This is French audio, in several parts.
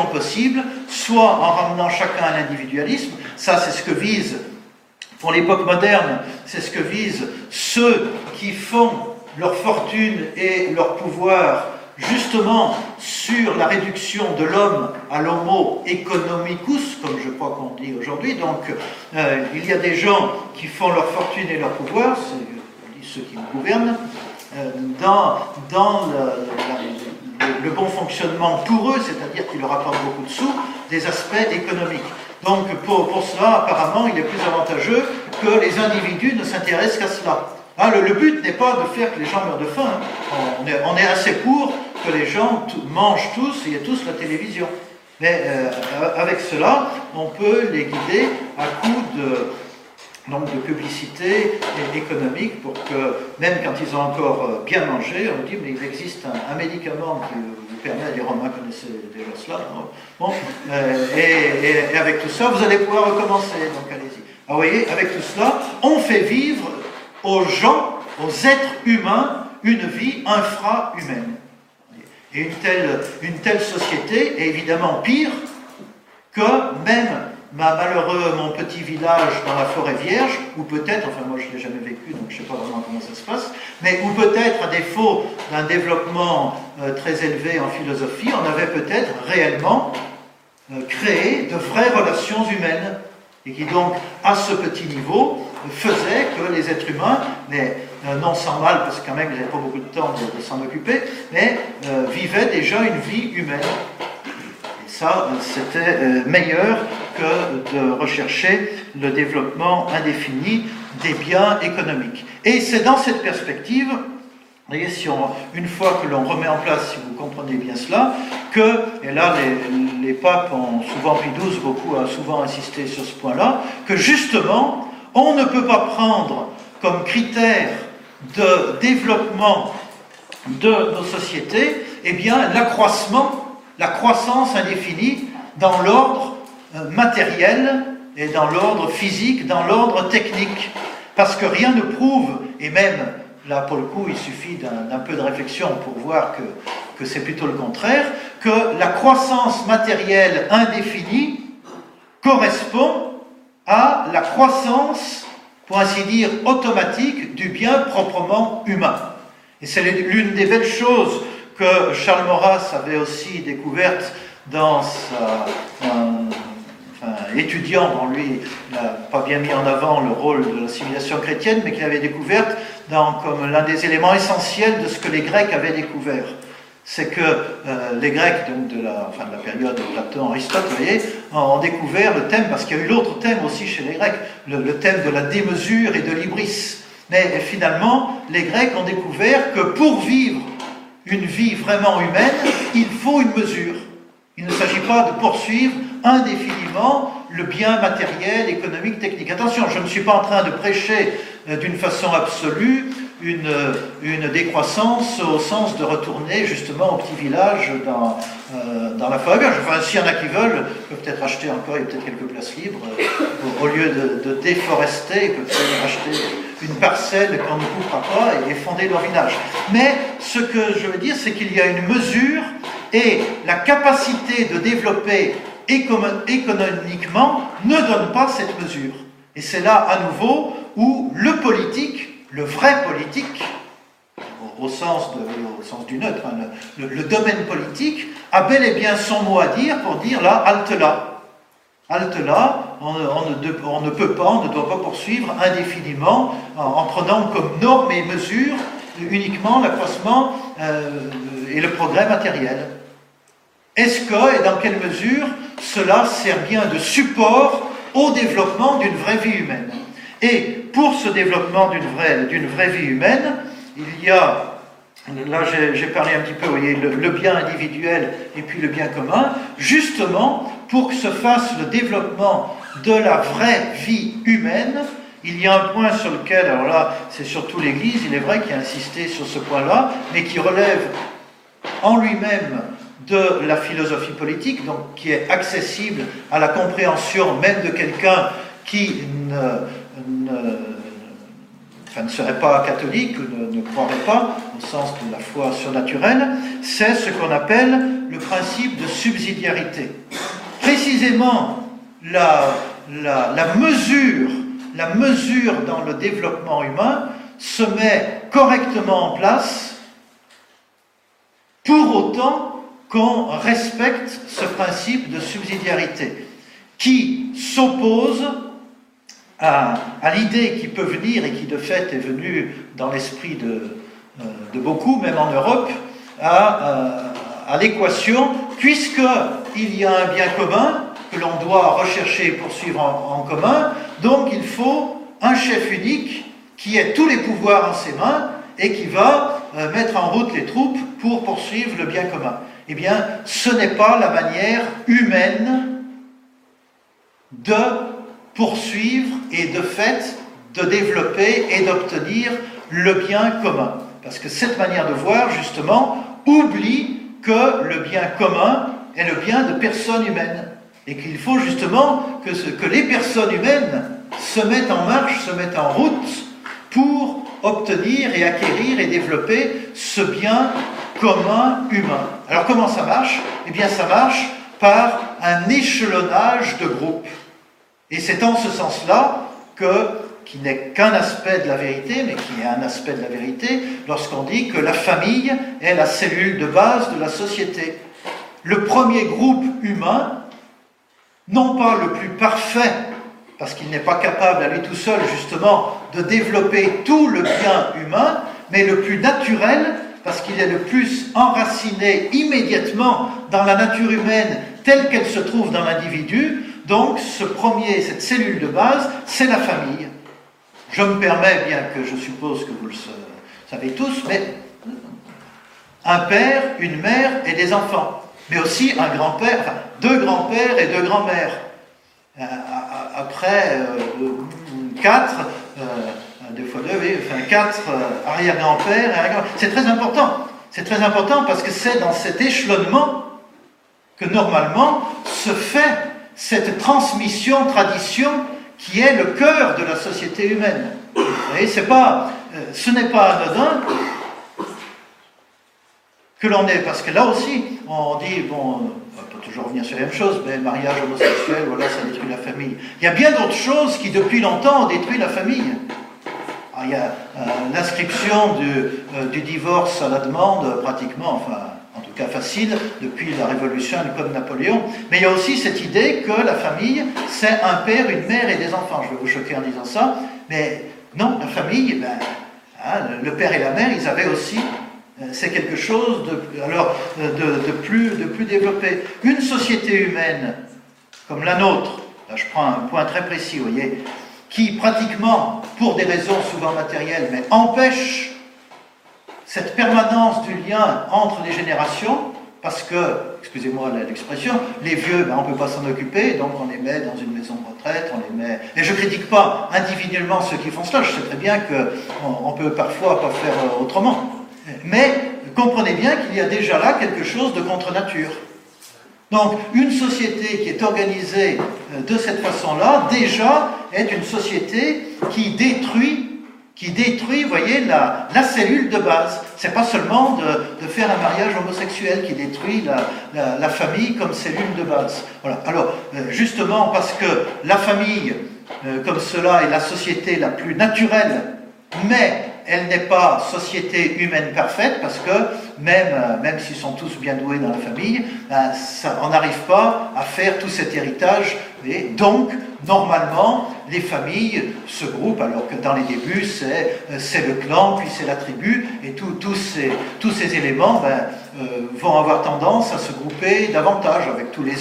possibles, soit en ramenant chacun à l'individualisme, ça c'est ce que vise, pour l'époque moderne, c'est ce que visent ceux qui font leur fortune et leur pouvoir justement sur la réduction de l'homme à l'homo economicus, comme je crois qu'on dit aujourd'hui. Donc, euh, il y a des gens qui font leur fortune et leur pouvoir, c'est ceux qui nous gouvernent, euh, dans, dans le, bon fonctionnement pour eux, c'est-à-dire qu'ils leur apportent beaucoup de sous, des aspects économiques. Donc, pour, cela, apparemment, il est plus avantageux que les individus ne s'intéressent qu'à cela. Ah, le, but n'est pas de faire que les gens meurent de faim. Hein. On, est, assez pour que les gens mangent tous et aient tous la télévision. Mais euh, avec cela, on peut les guider à coup de, donc de publicité économique pour que, même quand ils ont encore euh, bien mangé, on dit mais il existe un, médicament qui vous permet, les Romains connaissaient déjà cela, bon, euh, et, et, avec tout ça, vous allez pouvoir recommencer, donc allez-y. Ah, vous voyez, avec tout cela, on fait vivre aux gens, aux êtres humains, une vie infra-humaine. Et une telle, une telle société est évidemment pire que même ma malheureux, mon petit village dans la forêt vierge, ou peut-être, enfin moi je ne l'ai jamais vécu, donc je ne sais pas vraiment comment ça se passe, mais ou peut-être, à défaut d'un développement euh, très élevé en philosophie, on avait peut-être réellement euh, créé de vraies relations humaines, et qui donc, à ce petit niveau, faisait que les êtres humains, mais euh, non sans mal, parce que quand même ils n'avaient pas beaucoup de temps de, s'en occuper, mais vivaient déjà une vie humaine. Et ça, c'était meilleur que de rechercher le développement indéfini des biens économiques. Et c'est dans cette perspective, voyez, si on, une fois que l'on remet en place, si vous comprenez bien cela, que, et là les, papes ont souvent, Pie XII beaucoup a souvent insisté sur ce point-là, que justement, on ne peut pas prendre comme critère de développement de nos sociétés eh bien, l'accroissement, la croissance indéfinie dans l'ordre matériel et dans l'ordre physique, dans l'ordre technique. Parce que rien ne prouve, et même là pour le coup il suffit d'un peu de réflexion pour voir que, c'est plutôt le contraire, que la croissance matérielle indéfinie correspond à la croissance, pour ainsi dire, automatique du bien proprement humain. Et c'est l'une des belles choses que Charles Maurras avait aussi découvertes dans sa... Enfin, étudiant dont lui n'a pas bien mis en avant le rôle de la civilisation chrétienne, mais qu'il avait découverte dans, comme l'un des éléments essentiels de ce que les Grecs avaient découvert c'est que euh, les Grecs, donc de la, de la période de Platon, Aristote, vous voyez, ont découvert le thème, parce qu'il y a eu l'autre thème aussi chez les Grecs, le, thème de la démesure et de l'ibris. Mais finalement, les Grecs ont découvert que pour vivre une vie vraiment humaine, il faut une mesure. Il ne s'agit pas de poursuivre indéfiniment le bien matériel, économique, technique. Attention, je ne suis pas en train de prêcher euh, d'une façon absolue une, une, décroissance au sens de retourner justement au petit village dans, euh, dans la forêt Enfin, s'il y en a qui veulent, peut-être acheter encore, il y a peut-être quelques places libres. Au, lieu de, de, déforester, ils peuvent peut-être acheter une parcelle qu'on ne coupera pas et, fonder leur village. Mais ce que je veux dire, c'est qu'il y a une mesure et la capacité de développer économiquement ne donne pas cette mesure. Et c'est là à nouveau où le politique le vrai politique, au, sens, du neutre, hein, le, domaine politique, a bel et bien son mot à dire pour dire là, halte là. Halte là, on, ne, peut pas, on ne doit pas poursuivre indéfiniment en, prenant comme norme et mesure uniquement l'accroissement euh, et le progrès matériel. Est-ce que et dans quelle mesure cela sert bien de support au développement d'une vraie vie humaine. Et pour ce développement d'une vraie, vraie vie humaine, il y a, là j'ai parlé un petit peu, vous voyez, le, bien individuel et puis le bien commun, justement pour que se fasse le développement de la vraie vie humaine, il y a un point sur lequel, alors là, c'est surtout l'Église, il est vrai, qui a insisté sur ce point-là, mais qui relève en lui-même de la philosophie politique, donc qui est accessible à la compréhension même de quelqu'un qui ne, serait pas catholique, ne, ne croirait pas au sens de la foi surnaturelle, c'est ce qu'on appelle le principe de subsidiarité. Précisément, la, la mesure, la mesure dans le développement humain se met correctement en place pour autant qu'on respecte ce principe de subsidiarité qui s'oppose à, l'idée qui peut venir et qui de fait est venue dans l'esprit de, euh, beaucoup, même en Europe, à, euh, l'équation, puisqu'il y a un bien commun que l'on doit rechercher et poursuivre en commun, donc il faut un chef unique qui ait tous les pouvoirs en ses mains et qui va euh, mettre en route les troupes pour poursuivre le bien commun. Eh bien, ce n'est pas la manière humaine de poursuivre et de fait de développer et d'obtenir le bien commun. Parce que cette manière de voir, justement, oublie que le bien commun est le bien de personnes humaines. Et qu'il faut justement que, que les personnes humaines se mettent en marche, se mettent en route pour obtenir et acquérir et développer ce bien commun humain. Alors comment ça marche? Eh bien ça marche par un échelonnage de groupes. Et c'est en ce sens-là que, qui n'est qu'un aspect de la vérité, mais qui est un aspect de la vérité, lorsqu'on dit que la famille est la cellule de base de la société. Le premier groupe humain, non pas le plus parfait parce qu'il n'est pas capable à lui tout seul justement de développer tout le bien humain, mais le plus naturel, parce qu'il est le plus enraciné immédiatement dans la nature humaine telle qu'elle se trouve dans l'individu. Donc ce premier, cette cellule de base, c'est la famille. Je me permets, bien que je suppose que vous le savez tous, mais un père, une mère et des enfants, mais aussi un grand-père, enfin deux grands-pères et deux grands-mères après euh, quatre, euh, deux fois deux, oui, enfin quatre arrière-grands-pères. C'est très important. C'est très important parce que c'est dans cet échelonnement que normalement se fait cette transmission, tradition qui est le cœur de la société humaine. Vous voyez, pas, ce n'est pas anodin que l'on est, parce que là aussi, on dit, bon, toujours revenir sur la même chose, mais mariage homosexuel, voilà, ça détruit la famille. Il y a bien d'autres choses qui, depuis longtemps, ont détruit la famille. il y a euh, l'inscription du, euh, du, divorce à la demande, pratiquement, enfin, en tout cas facile, depuis la Révolution et le Napoléon. Mais il y a aussi cette idée que la famille, c'est un père, une mère et des enfants. Je vais vous choquer en disant ça, mais non, la famille, ben, hein, le père et la mère, ils avaient aussi c'est quelque chose de, alors, de, plus, de plus développé. Une société humaine comme la nôtre, là je prends un point très précis, vous voyez, qui pratiquement, pour des raisons souvent matérielles, mais empêche cette permanence du lien entre les générations, parce que, excusez-moi l'expression, les vieux, ben, on ne peut pas s'en occuper, donc on les met dans une maison de retraite, on les met... Et je ne critique pas individuellement ceux qui font cela, je sais très bien qu'on on peut parfois pas faire euh, autrement. Mais comprenez bien qu'il y a déjà là quelque chose de contre-nature. Donc, une société qui est organisée euh, de cette façon-là, déjà, est une société qui détruit, qui détruit, voyez, la, cellule de base. C'est pas seulement de, faire un mariage homosexuel qui détruit la, famille comme cellule de base. Voilà. Alors, euh, justement, parce que la famille, euh, comme cela, est la société la plus naturelle, mais elle n'est pas société humaine parfaite parce que même, euh, s'ils sont tous bien doués dans la famille, ça, on n'arrive pas à faire tout cet héritage. Et donc, normalement, les familles se groupent, alors que dans les débuts, c'est, euh, le clan, puis c'est la tribu, et tous, ces, éléments ben, euh, vont avoir tendance à se grouper davantage avec tous les,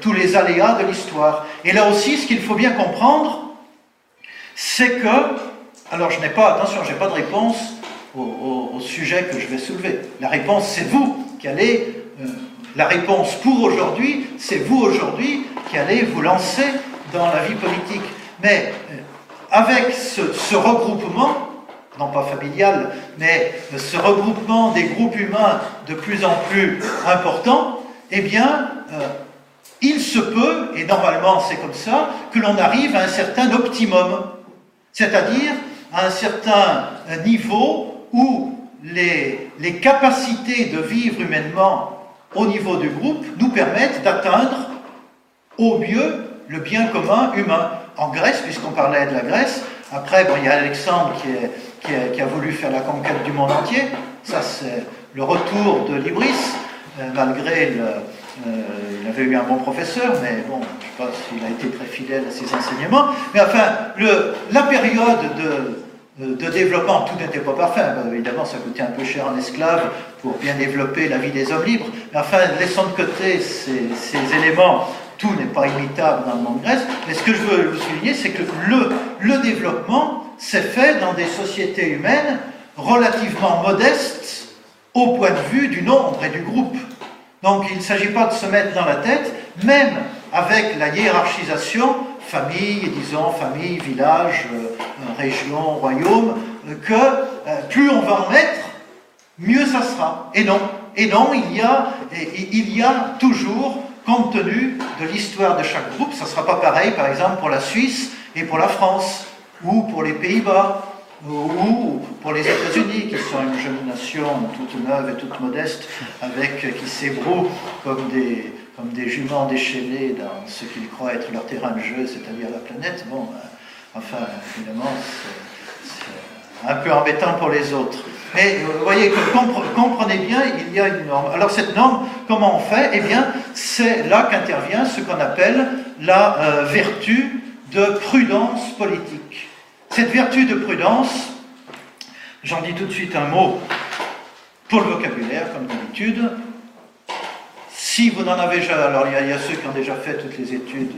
tous les aléas de l'histoire. Et là aussi, ce qu'il faut bien comprendre, c'est que alors je n'ai pas, attention, je n'ai pas de réponse au, sujet que je vais soulever. La réponse, c'est vous qui allez, euh, la réponse pour aujourd'hui, c'est vous aujourd'hui qui allez vous lancer dans la vie politique. Mais euh, avec ce, regroupement, non pas familial, mais ce regroupement des groupes humains de plus en plus importants, eh bien, euh, il se peut, et normalement c'est comme ça, que l'on arrive à un certain optimum. C'est-à-dire à un certain niveau où les, les capacités de vivre humainement au niveau du groupe nous permettent d'atteindre au mieux le bien commun humain. En Grèce, puisqu'on parlait de la Grèce, après, bon, il y a Alexandre qui, a, voulu faire la conquête du monde entier. Ça, c'est le retour de l'Ibris, euh, malgré le, euh, il avait eu un bon professeur, mais bon, je ne sais pas s'il a été très fidèle à ses enseignements. Mais enfin, la période de, développement, tout n'était pas parfait. évidemment, ça coûtait un peu cher en esclave pour bien développer la vie des hommes libres. Mais enfin, laissons de côté ces, éléments tout n'est pas imitable dans le monde grec, mais ce que je veux souligner, c'est que le développement s'est fait dans des sociétés humaines relativement modestes au point de vue du nombre et du groupe. Donc il ne s'agit pas de se mettre dans la tête, même avec la hiérarchisation, famille, disons, famille, village, euh, région, royaume, que euh, plus on va en mettre, mieux ça sera. Et non, et non, il y a, il y a toujours compte tenu de l'histoire de chaque groupe. Ça ne sera pas pareil, par exemple, pour la Suisse et pour la France, ou pour les Pays-Bas, ou pour les États-Unis, qui sont une jeune nation toute neuve et toute modeste, avec, qui s'ébroue comme des, comme des juments déchaînés dans ce qu'ils croient être leur terrain de jeu, c'est-à-dire la planète. Bon, euh, enfin, évidemment, c'est un peu embêtant pour les autres. Mais vous voyez, comprenez bien, il y a une norme. Alors cette norme, comment on fait? Eh bien, c'est là qu'intervient ce qu'on appelle la euh, vertu de prudence politique. Cette vertu de prudence, j'en dis tout de suite un mot pour le vocabulaire, comme d'habitude. Si vous n'en avez jamais, alors il y, a, ceux qui ont déjà fait toutes les études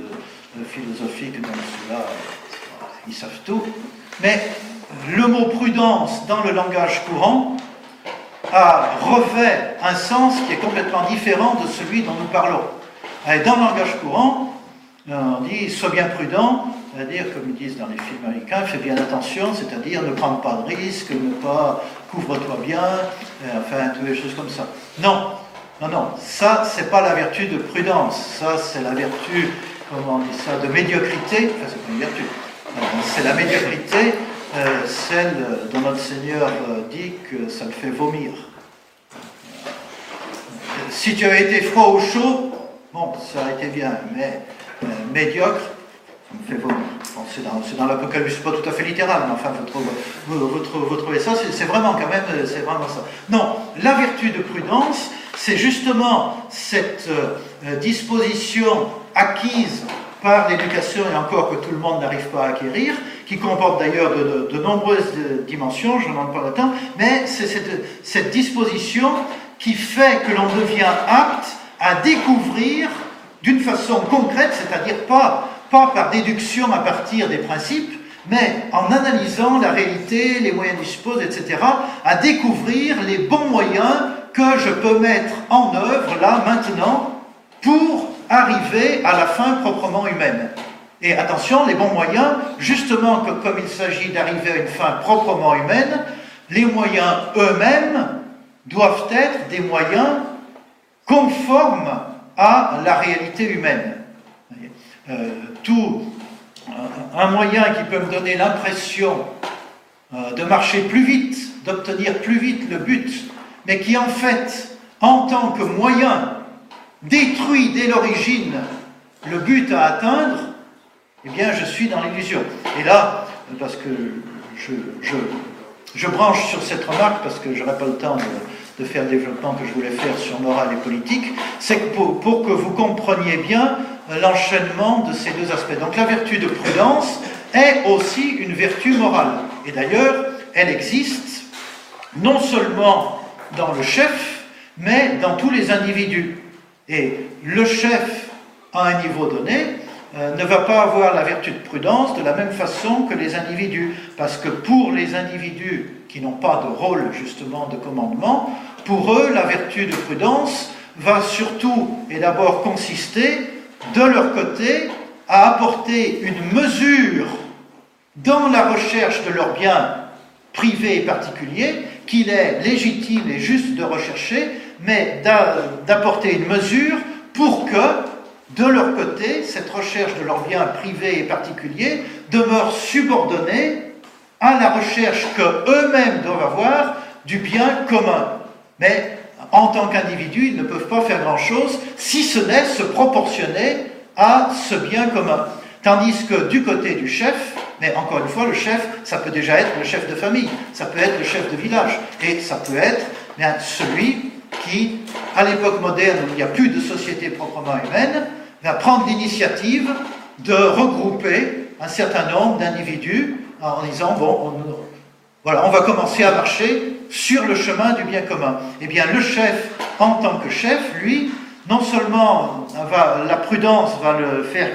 euh, philosophiques, ceux-là, ils savent tout. Mais le mot prudence dans le langage courant a revêt un sens qui est complètement différent de celui dont nous parlons. dans le langage courant, on dit sois bien prudent, c'est-à-dire, comme ils disent dans les films américains, fais bien attention, c'est-à-dire ne prends pas de risques, ne pas couvre-toi bien, enfin, toutes les choses comme ça. Non, non, non, ça, c'est pas la vertu de prudence, ça, c'est la vertu, comment on dit ça, de médiocrité, enfin, c'est pas une vertu, c'est la médiocrité euh, celle dont notre Seigneur euh, dit que ça le fait vomir. Si tu as été froid ou chaud, bon, ça a été bien, mais euh, médiocre, c'est dans, dans l'Apocalypse, pas tout à fait littéral, mais enfin, vous trouvez, ça, c'est vraiment quand même, c'est vraiment ça. Non, la vertu de prudence, c'est justement cette disposition acquise par l'éducation, et encore que tout le monde n'arrive pas à acquérir, qui comporte d'ailleurs de, nombreuses dimensions, je n'en parle pas le temps, mais c'est cette, disposition qui fait que l'on devient apte à découvrir d'une façon concrète, c'est-à-dire pas, pas par déduction à partir des principes, mais en analysant la réalité, les moyens dispose, etc., à découvrir les bons moyens que je peux mettre en œuvre là, maintenant, pour arriver à la fin proprement humaine. Et attention, les bons moyens, justement comme il s'agit d'arriver à une fin proprement humaine, les moyens eux-mêmes doivent être des moyens conformes à la réalité humaine. Euh, tout un moyen qui peut me donner l'impression euh, de marcher plus vite, d'obtenir plus vite le but, mais qui en fait, en tant que moyen, détruit dès l'origine le but à atteindre, eh bien, je suis dans l'illusion. Et là, parce que je, je, branche sur cette remarque, parce que je n'aurai pas le temps de, faire le développement que je voulais faire sur morale et politique, c'est pour, pour, que vous compreniez bien l'enchaînement de ces deux aspects. Donc la vertu de prudence est aussi une vertu morale. Et d'ailleurs, elle existe non seulement dans le chef, mais dans tous les individus. Et le chef, à un niveau donné, euh, ne va pas avoir la vertu de prudence de la même façon que les individus. Parce que pour les individus qui n'ont pas de rôle justement de commandement, pour eux, la vertu de prudence va surtout et d'abord consister, de leur côté, à apporter une mesure dans la recherche de leurs biens privés et particuliers qu'il est légitime et juste de rechercher, mais d'apporter une mesure pour que de leur côté, cette recherche de leurs biens privés et particuliers demeure subordonnée à la recherche que eux-mêmes doivent avoir du bien commun. Mais en tant qu'individus, ils ne peuvent pas faire grand-chose, si ce n'est se proportionner à ce bien commun. Tandis que du côté du chef, mais encore une fois, le chef, ça peut déjà être le chef de famille, ça peut être le chef de village, et ça peut être bien, celui qui, à l'époque moderne où il n'y a plus de société proprement humaine, va prendre l'initiative de regrouper un certain nombre d'individus en disant, bon, on, voilà, on va commencer à marcher sur le chemin du bien commun. Eh bien, le chef, en tant que chef, lui, non seulement va, la prudence va le faire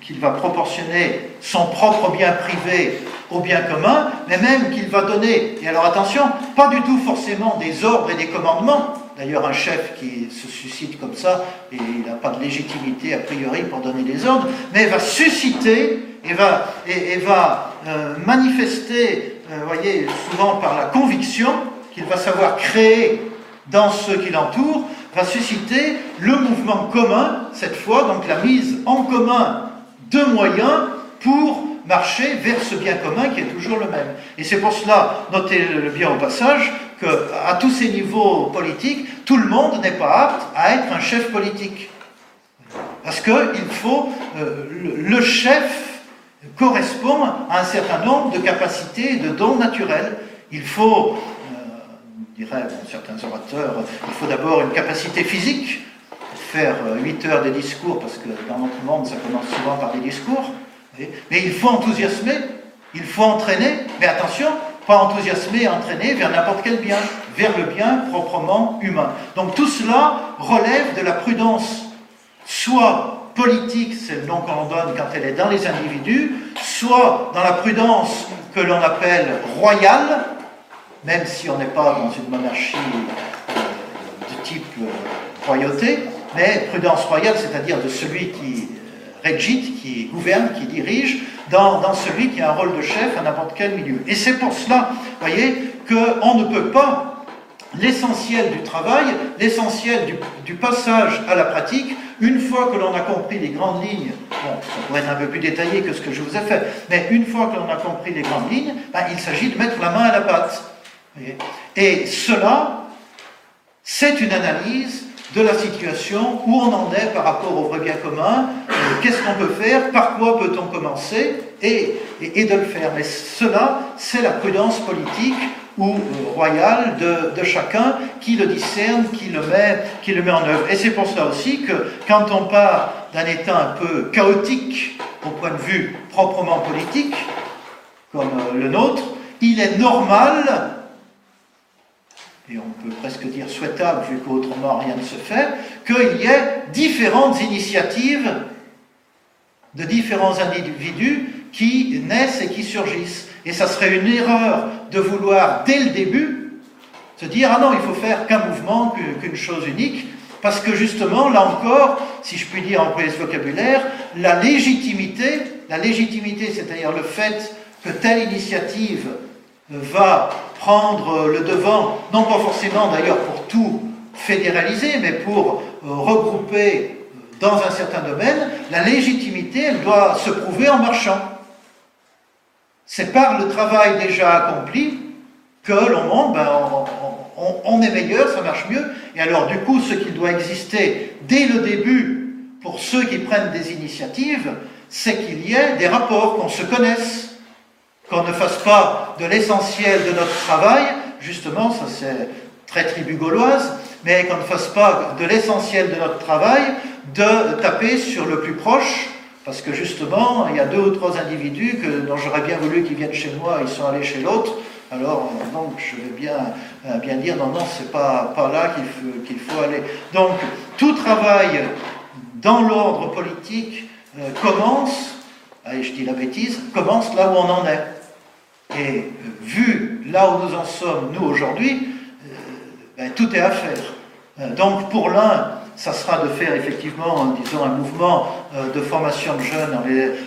qu'il va proportionner son propre bien privé au bien commun, mais même qu'il va donner, et alors attention, pas du tout forcément des ordres et des commandements. D'ailleurs, un chef qui se suscite comme ça, et il n'a pas de légitimité a priori pour donner des ordres, mais va susciter et va, euh, manifester, euh, voyez, souvent par la conviction qu'il va savoir créer dans ceux qui l'entourent, va susciter le mouvement commun, cette fois, donc la mise en commun de moyens pour marcher vers ce bien commun qui est toujours le même. Et c'est pour cela, notez-le bien au passage, qu'à tous ces niveaux politiques, tout le monde n'est pas apte à être un chef politique. Parce qu'il faut, euh, le chef correspond à un certain nombre de capacités et de dons naturels. Il faut, euh, diraient certains orateurs, il faut d'abord une capacité physique, faire 8 euh, heures de discours, parce que dans notre monde, ça commence souvent par des discours. Mais il faut enthousiasmer, il faut entraîner, mais attention, pas enthousiasmer et entraîner vers n'importe quel bien, vers le bien proprement humain. Donc tout cela relève de la prudence, soit politique, c'est le nom qu'on donne quand elle est dans les individus, soit dans la prudence que l'on appelle royale, même si on n'est pas dans une monarchie euh, de type euh, royauté, mais prudence royale, c'est-à-dire de celui qui régite, qui gouverne, qui dirige, dans, celui qui a un rôle de chef à n'importe quel milieu. Et c'est pour cela, vous voyez, qu'on ne peut pas l'essentiel du travail, l'essentiel du, du, passage à la pratique, une fois que l'on a compris les grandes lignes, bon, ça pourrait être un peu plus détaillé que ce que je vous ai fait, mais une fois que l'on a compris les grandes lignes, ben, il s'agit de mettre la main à la pâte. Et cela, c'est une analyse de la situation, où on en est par rapport au vrai bien commun, euh, qu'est-ce qu'on peut faire, par quoi peut-on commencer, et, et, de le faire. Mais cela, c'est la prudence politique ou royale de, de, chacun qui le discerne, qui le, met, qui le met en œuvre. Et c'est pour cela aussi que quand on part d'un état un peu chaotique au point de vue proprement politique, comme euh, le nôtre, il est normal et on peut presque dire souhaitable, vu qu'autrement rien ne se fait, qu'il y ait différentes initiatives de différents individus qui naissent et qui surgissent. Et ça serait une erreur de vouloir, dès le début, se dire Ah non, il faut faire qu'un mouvement, qu'une chose unique, parce que justement, là encore, si je puis dire employer ce vocabulaire, la légitimité, la légitimité, c'est-à-dire le fait que telle initiative va prendre le devant, non pas forcément d'ailleurs pour tout fédéraliser, mais pour euh, regrouper euh, dans un certain domaine, la légitimité, elle doit se prouver en marchant. C'est par le travail déjà accompli que l'on monte, ben, on, est meilleur, ça marche mieux. Et alors du coup, ce qui doit exister dès le début pour ceux qui prennent des initiatives, c'est qu'il y ait des rapports, qu'on se connaisse, qu'on ne fasse pas de l'essentiel de notre travail, justement, ça c'est très tribu gauloise, mais qu'on ne fasse pas de l'essentiel de notre travail de taper sur le plus proche, parce que justement, il y a deux ou trois individus que, dont j'aurais bien voulu qu'ils viennent chez moi, ils sont allés chez l'autre, alors donc je vais bien, euh, bien dire non, non, c'est pas, pas là qu'il faut, qu'il faut aller. Donc tout travail dans l'ordre politique euh, commence, allez, je dis la bêtise, commence là où on en est. Et euh, vu là où nous en sommes, nous, aujourd'hui, euh, ben, tout est à faire. Euh, donc pour l'un, ça sera de faire effectivement, disons, un mouvement de formation de jeunes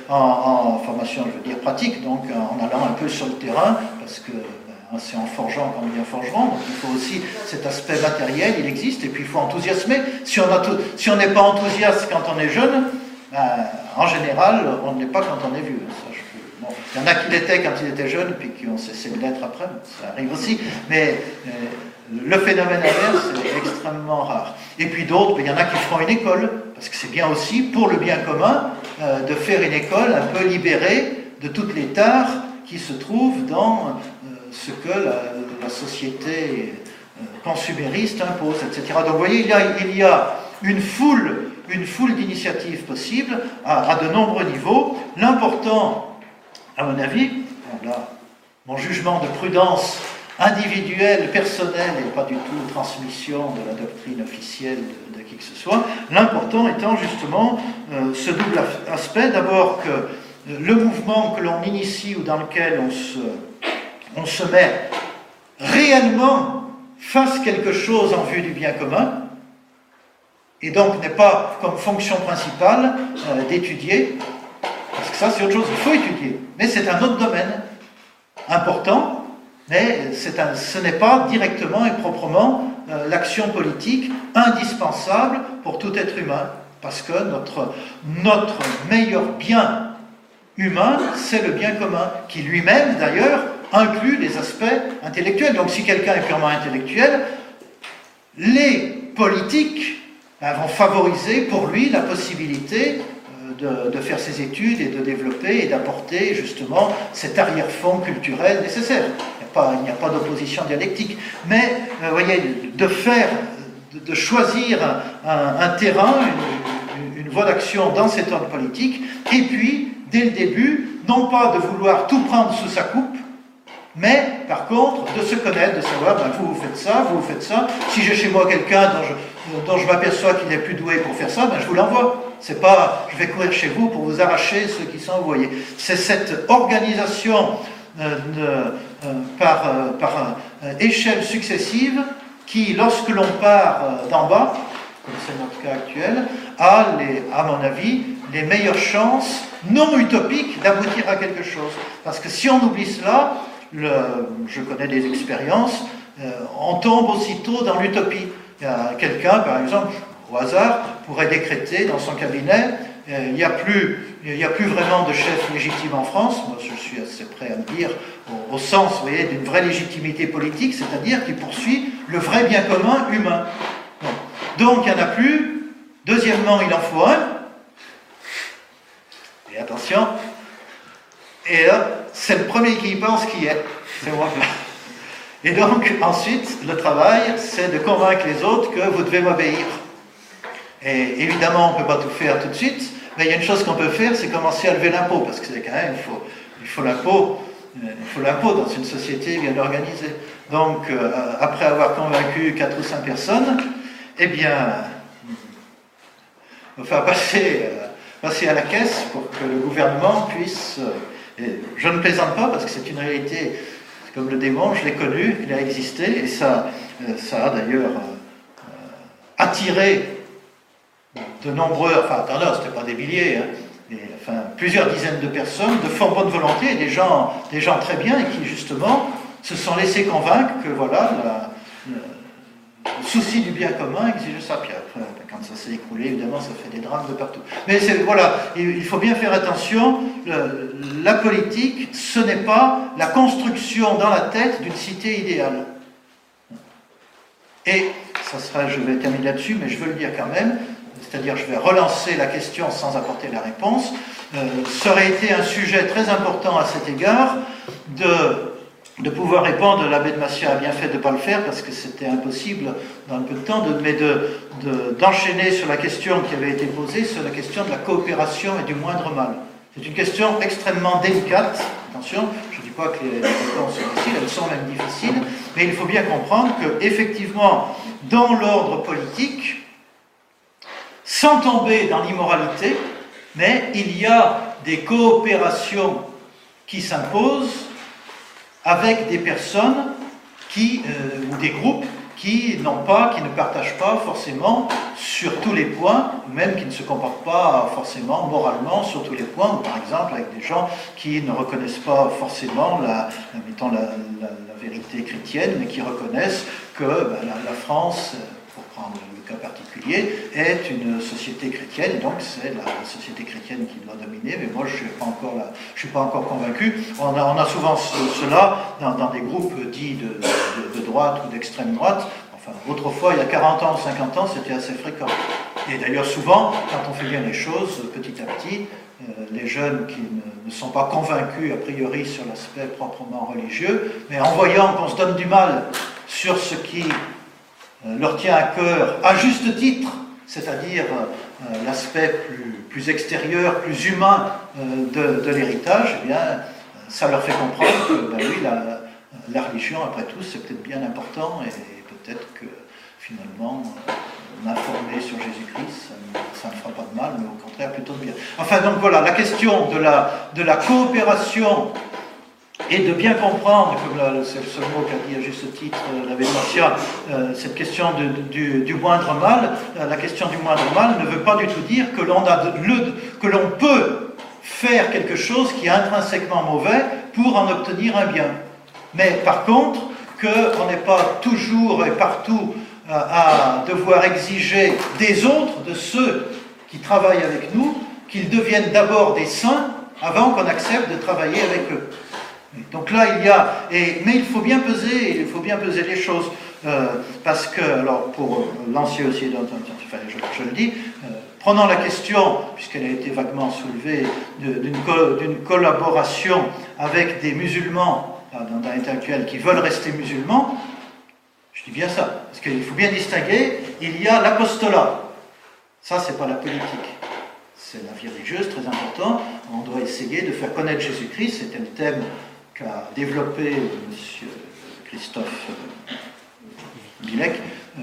en, formation, je veux dire, pratique, donc en allant un peu sur le terrain, parce que ben, c'est en forgeant qu'on devient forgeron, donc il faut aussi cet aspect matériel, il existe, et puis il faut enthousiasmer. Si on n'est pas enthousiaste quand on est jeune, ben, en général, on ne l'est pas quand on est vieux. Ça, Il y en a qui l'étaient quand ils étaient jeunes, puis qui ont cessé de l'être après, ça arrive aussi. Mais euh, le phénomène inverse est extrêmement rare. Et puis d'autres, il y en a qui feront une école, parce que c'est bien aussi, pour le bien commun, euh, de faire une école un peu libérée de toutes les tares qui se trouvent dans euh, ce que la, société consumériste impose, etc. Donc vous voyez, il y a, une foule, une foule d'initiatives possibles à, de nombreux niveaux. L'important, à mon avis, mon jugement de prudence individuelle, personnelle, et pas du tout transmission de la doctrine officielle de, qui que ce soit, l'important étant justement euh, ce double aspect, d'abord que le mouvement que l'on initie ou dans lequel on se, on se met réellement fasse quelque chose en vue du bien commun, et donc n'est pas comme fonction principale euh, d'étudier, parce que ça c'est autre chose, il faut étudier, mais c'est un autre domaine important, mais un, ce n'est pas directement et proprement euh, l'action politique indispensable pour tout être humain, parce que notre, notre meilleur bien humain, c'est le bien commun, qui lui-même, d'ailleurs, inclut les aspects intellectuels. Donc si quelqu'un est purement intellectuel, les politiques ben, vont favoriser pour lui la possibilité euh, de, faire ses études et de développer et d'apporter justement cet arrière-fond culturel nécessaire. Il n'y a pas, d'opposition dialectique. Mais, vous voyez, de faire, de, choisir un, terrain, une, une voie d'action dans cet ordre politique, et puis dès le début, non pas de vouloir tout prendre sous sa coupe, mais par contre de se connaître, de savoir, ben, vous, vous faites ça, vous, vous faites ça. Si j'ai chez moi quelqu'un dont je, m'aperçois qu'il n'est plus doué pour faire ça, ben, je vous l'envoie. C'est pas, je vais courir chez vous pour vous arracher ceux qui sont envoyés. C'est cette organisation euh, euh, par, euh, échelle successive qui, lorsque l'on part d'en bas, comme c'est notre cas actuel, a, à mon avis, les meilleures chances non utopiques d'aboutir à quelque chose. Parce que si on oublie cela, je connais des expériences, on tombe aussitôt dans l'utopie. Il y a quelqu'un, par exemple, au hasard, pourrait décréter dans son cabinet, euh, il n'y a, plus, vraiment de chef légitime en France, moi je suis assez prêt à le dire, au, sens, voyez, d'une vraie légitimité politique, c'est-à-dire qui poursuit le vrai bien commun humain. Donc il n'y en a plus. Deuxièmement, il en faut un. Et attention. Et là, c'est le premier qui y pense qui est. C'est moi. Et donc, ensuite, le travail, c'est de convaincre les autres que vous devez m'obéir. Et évidemment, on ne peut pas tout faire tout de suite, mais il y a une chose qu'on peut faire, c'est commencer à lever l'impôt, parce que c'est quand même, il faut, l'impôt. Il faut l'impôt dans une société bien organisée. Donc, euh, après avoir convaincu quatre ou cinq personnes, eh bien, il va passer, euh, passer à la caisse pour que le gouvernement puisse. Euh, je ne plaisante pas parce que c'est une réalité, comme le démon, je l'ai connu, il a existé, et ça, euh, ça a d'ailleurs attiré de nombreux. Enfin, attendez, c'était pas des milliers, hein, enfin, plusieurs dizaines de personnes de fort bonne volonté, des gens, des gens très bien, et qui justement se sont laissés convaincre que voilà, le souci du bien commun exige ça. Puis après, quand ça s'est écroulé, évidemment, ça fait des drames de partout. Mais voilà, il faut bien faire attention. la politique, ce n'est pas la construction dans la tête d'une cité idéale. Et, ça sera, je vais terminer là-dessus, mais je veux le dire quand même, c'est-à-dire je vais relancer la question sans apporter la réponse. Euh, ça aurait été un sujet très important à cet égard de de pouvoir répondre, l'abbé de Massia a bien fait de ne pas le faire parce que c'était impossible dans un peu de temps, de, mais d'enchaîner sur la question qui avait été posée, sur la question de la coopération et du moindre mal. C'est une question extrêmement délicate, attention, je ne dis pas que les réponses sont faciles, elles sont même difficiles, mais il faut bien comprendre que effectivement, dans l'ordre politique, sans tomber dans l'immoralité, mais il y a des coopérations qui s'imposent avec des personnes qui, euh, ou des groupes qui n'ont pas, qui ne partagent pas forcément sur tous les points, même qui ne se comportent pas forcément moralement sur tous les points, par exemple avec des gens qui ne reconnaissent pas forcément la, la, vérité chrétienne, mais qui reconnaissent que ben, la, France, pour prendre le cas particulier, est une société chrétienne, donc c'est la société chrétienne qui doit dominer, mais moi je ne suis, pas encore convaincu. On a, souvent cela dans, des groupes dits de, droite ou d'extrême droite, autrefois, il y a 40 ans ou 50 ans, c'était assez fréquent. Et d'ailleurs souvent, quand on fait bien les choses, petit à petit, euh, les jeunes qui ne, sont pas convaincus a priori sur l'aspect proprement religieux, mais en voyant qu'on se donne du mal sur ce qui leur tient à cœur, à juste titre, c'est-à-dire euh, l'aspect plus, extérieur, plus humain de, l'héritage, eh bien, ça leur fait comprendre que, ben oui, la, religion, après tout, c'est peut-être bien important et, peut-être que finalement, m'informer sur Jésus-Christ, ça, ne fera pas de mal, mais au contraire plutôt de bien. Enfin, donc voilà, la question de la coopération et de bien comprendre, comme c'est seul mot qu'a dit à juste titre la Vénétia, euh, cette question du, moindre mal, euh, la question du moindre mal ne veut pas du tout dire que l'on a que l'on peut faire quelque chose qui est intrinsèquement mauvais pour en obtenir un bien. Mais par contre, qu'on n'est pas toujours et partout à devoir exiger des autres, de ceux qui travaillent avec nous, qu'ils deviennent d'abord des saints avant qu'on accepte de travailler avec eux. Donc là, il y a, et, mais il faut bien peser, il faut bien peser les choses, euh, parce que, alors pour lancer aussi, enfin, je, je, le dis, euh, prenant la question, puisqu'elle a été vaguement soulevée, d'une collaboration avec des musulmans, d'un intellectuel qui veulent rester musulmans, je dis bien ça, parce qu'il faut bien distinguer, il y a l'apostolat. Ça, c'est pas la politique. C'est la vie religieuse, très important. On doit essayer de faire connaître Jésus-Christ. C'était le thème qu'a développé M. Christophe euh, Bilek euh,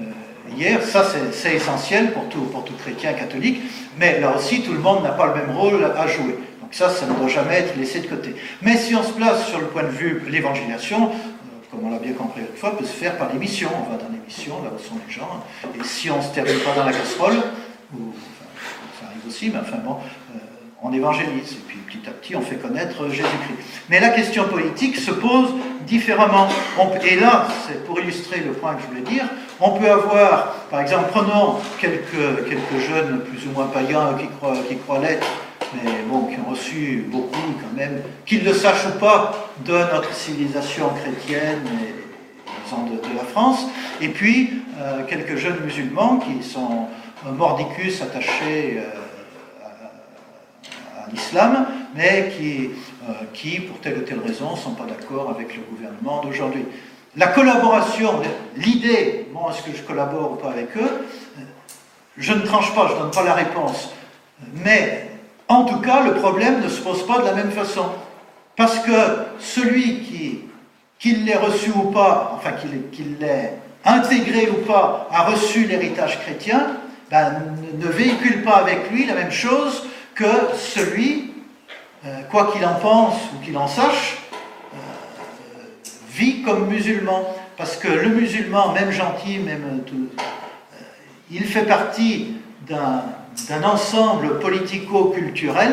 hier. Ça, c'est essentiel pour tout, chrétien catholique. Mais là aussi, tout le monde n'a pas le même rôle à jouer. Donc ça, ça ne doit jamais être laissé de côté. Mais si on se place sur le point de vue de l'évangélisation, comme on l'a bien compris autrefois, peut se faire par l'émission. On va dans l'émission, là où sont les gens, et si on ne se termine pas dans la casserole, ça arrive aussi, mais enfin bon, euh, on évangélise, et puis petit à petit on fait connaître Jésus-Christ. Mais la question politique se pose différemment. et là, c'est pour illustrer le point que je voulais dire, on peut avoir, par exemple, prenons quelques, jeunes plus ou moins païens qui croient, qui croient l'être, mais bon, qui ont reçu beaucoup quand même, qu'ils le sachent ou pas, de notre civilisation chrétienne et, de, la France, et puis euh, quelques jeunes musulmans qui sont mordicus attachés euh, l'islam, mais qui, euh, qui, pour telle ou telle raison, ne sont pas d'accord avec le gouvernement d'aujourd'hui. La collaboration, l'idée, bon, est-ce que je collabore ou pas avec eux, je ne tranche pas, je ne donne pas la réponse. Mais en tout cas, le problème ne se pose pas de la même façon. Parce que celui qui, qu'il l'ait reçu ou pas, enfin qu'il l'ait intégré ou pas, a reçu l'héritage chrétien, ben, ne véhicule pas avec lui la même chose que celui, euh, quoi qu'il en pense ou qu'il en sache, euh, vit comme musulman. Parce que le musulman, même gentil, même tout, euh, il fait partie d'un ensemble politico-culturel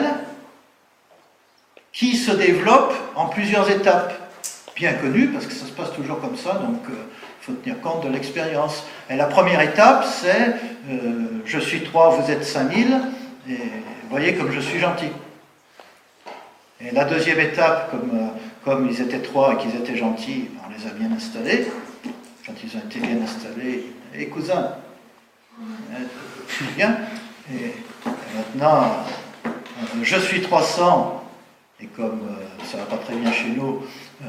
qui se développe en plusieurs étapes, bien connues, parce que ça se passe toujours comme ça, donc il faut tenir compte de l'expérience. Et la première étape, c'est je suis trois, vous êtes 5000, et voyez comme je suis gentil. Et la deuxième étape, comme, euh, comme ils étaient trois et qu'ils étaient gentils, on les a bien installés. Quand ils ont été bien installés, et cousins, bien, et maintenant, euh, je suis 300, et comme euh, ça ne va pas très bien chez nous, euh,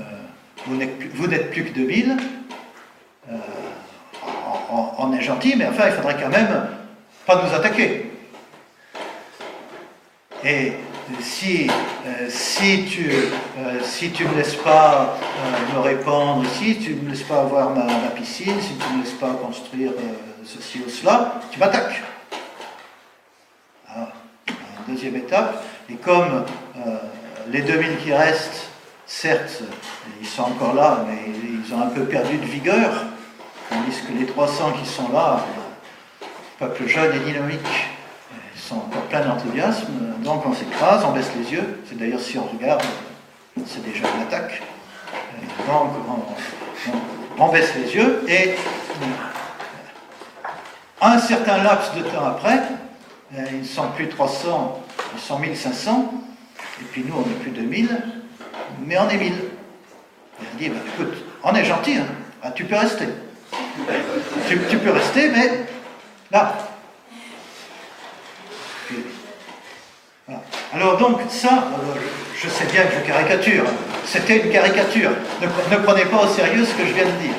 vous n'êtes plus, que 2000, on, est gentil, mais enfin, il faudrait quand même pas nous attaquer. Et si, si tu si tu me laisses pas me répandre ici, si tu ne me laisses pas avoir ma, piscine, si tu ne me laisses pas construire ceci ou cela, tu m'attaques deuxième étape. Et comme euh, les 2000 qui restent, certes, ils sont encore là, mais ils ont un peu perdu de vigueur, tandis que les 300 qui sont là, le peuple jeune et dynamique, encore pleins d'enthousiasme, donc on s'écrase, on baisse les yeux. C'est d'ailleurs, si on regarde, c'est déjà une attaque. donc on, baisse les yeux et un certain laps de temps après, euh, ils ne sont plus 300, ils sont 1500, et puis nous on n'est plus 2000, mais on est 1000. Il dit, bah, écoute, on est gentil, hein. ah, tu peux rester. Tu, peux rester, mais là. Alors donc ça, euh, je sais bien que je caricature, c'était une caricature, ne, ne, prenez pas au sérieux ce que je viens de dire.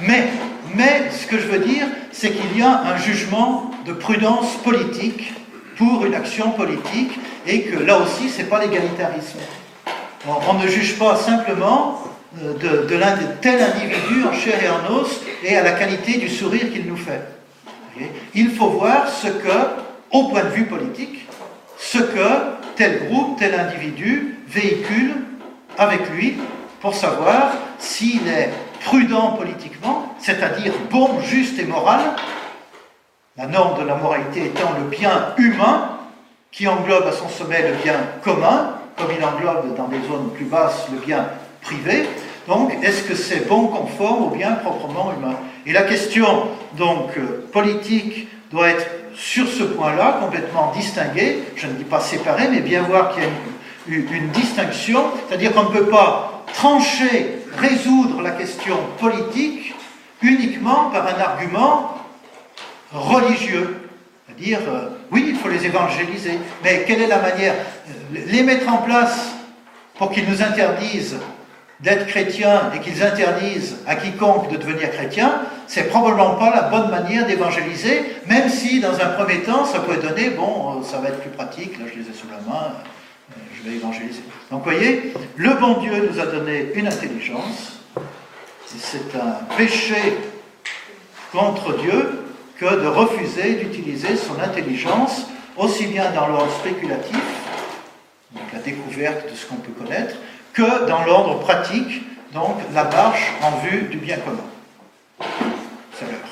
Mais, ce que je veux dire, c'est qu'il y a un jugement de prudence politique pour une action politique et que là aussi, ce n'est pas l'égalitarisme. On, ne juge pas simplement euh, de, de tel individu en chair et en os et à la qualité du sourire qu'il nous fait. Il faut voir ce que, au point de vue politique, ce que tel groupe, tel individu véhicule avec lui pour savoir s'il est prudent politiquement, c'est-à-dire bon, juste et moral, la norme de la moralité étant le bien humain qui englobe à son sommet le bien commun, comme il englobe dans des zones plus basses le bien privé. Donc, est-ce que c'est bon conforme au bien proprement humain? Et la question donc euh, politique doit être sur ce point-là complètement distinguée. Je ne dis pas séparée, mais bien voir qu'il y a une, une distinction, c'est-à-dire qu'on ne peut pas trancher, résoudre la question politique uniquement par un argument religieux. C'est-à-dire, euh, oui, il faut les évangéliser, mais quelle est la manière euh, Les mettre en place pour qu'ils nous interdisent d'être chrétiens et qu'ils interdisent à quiconque de devenir chrétien, c'est probablement pas la bonne manière d'évangéliser, même si dans un premier temps ça peut donner, bon, euh, ça va être plus pratique, là je les ai sous la main, je vais évangéliser. Donc vous voyez, le bon Dieu nous a donné une intelligence, c'est un péché contre Dieu que de refuser d'utiliser son intelligence aussi bien dans l'ordre spéculatif, donc la découverte de ce qu'on peut connaître, que dans l'ordre pratique, donc la marche en vue du bien commun. se.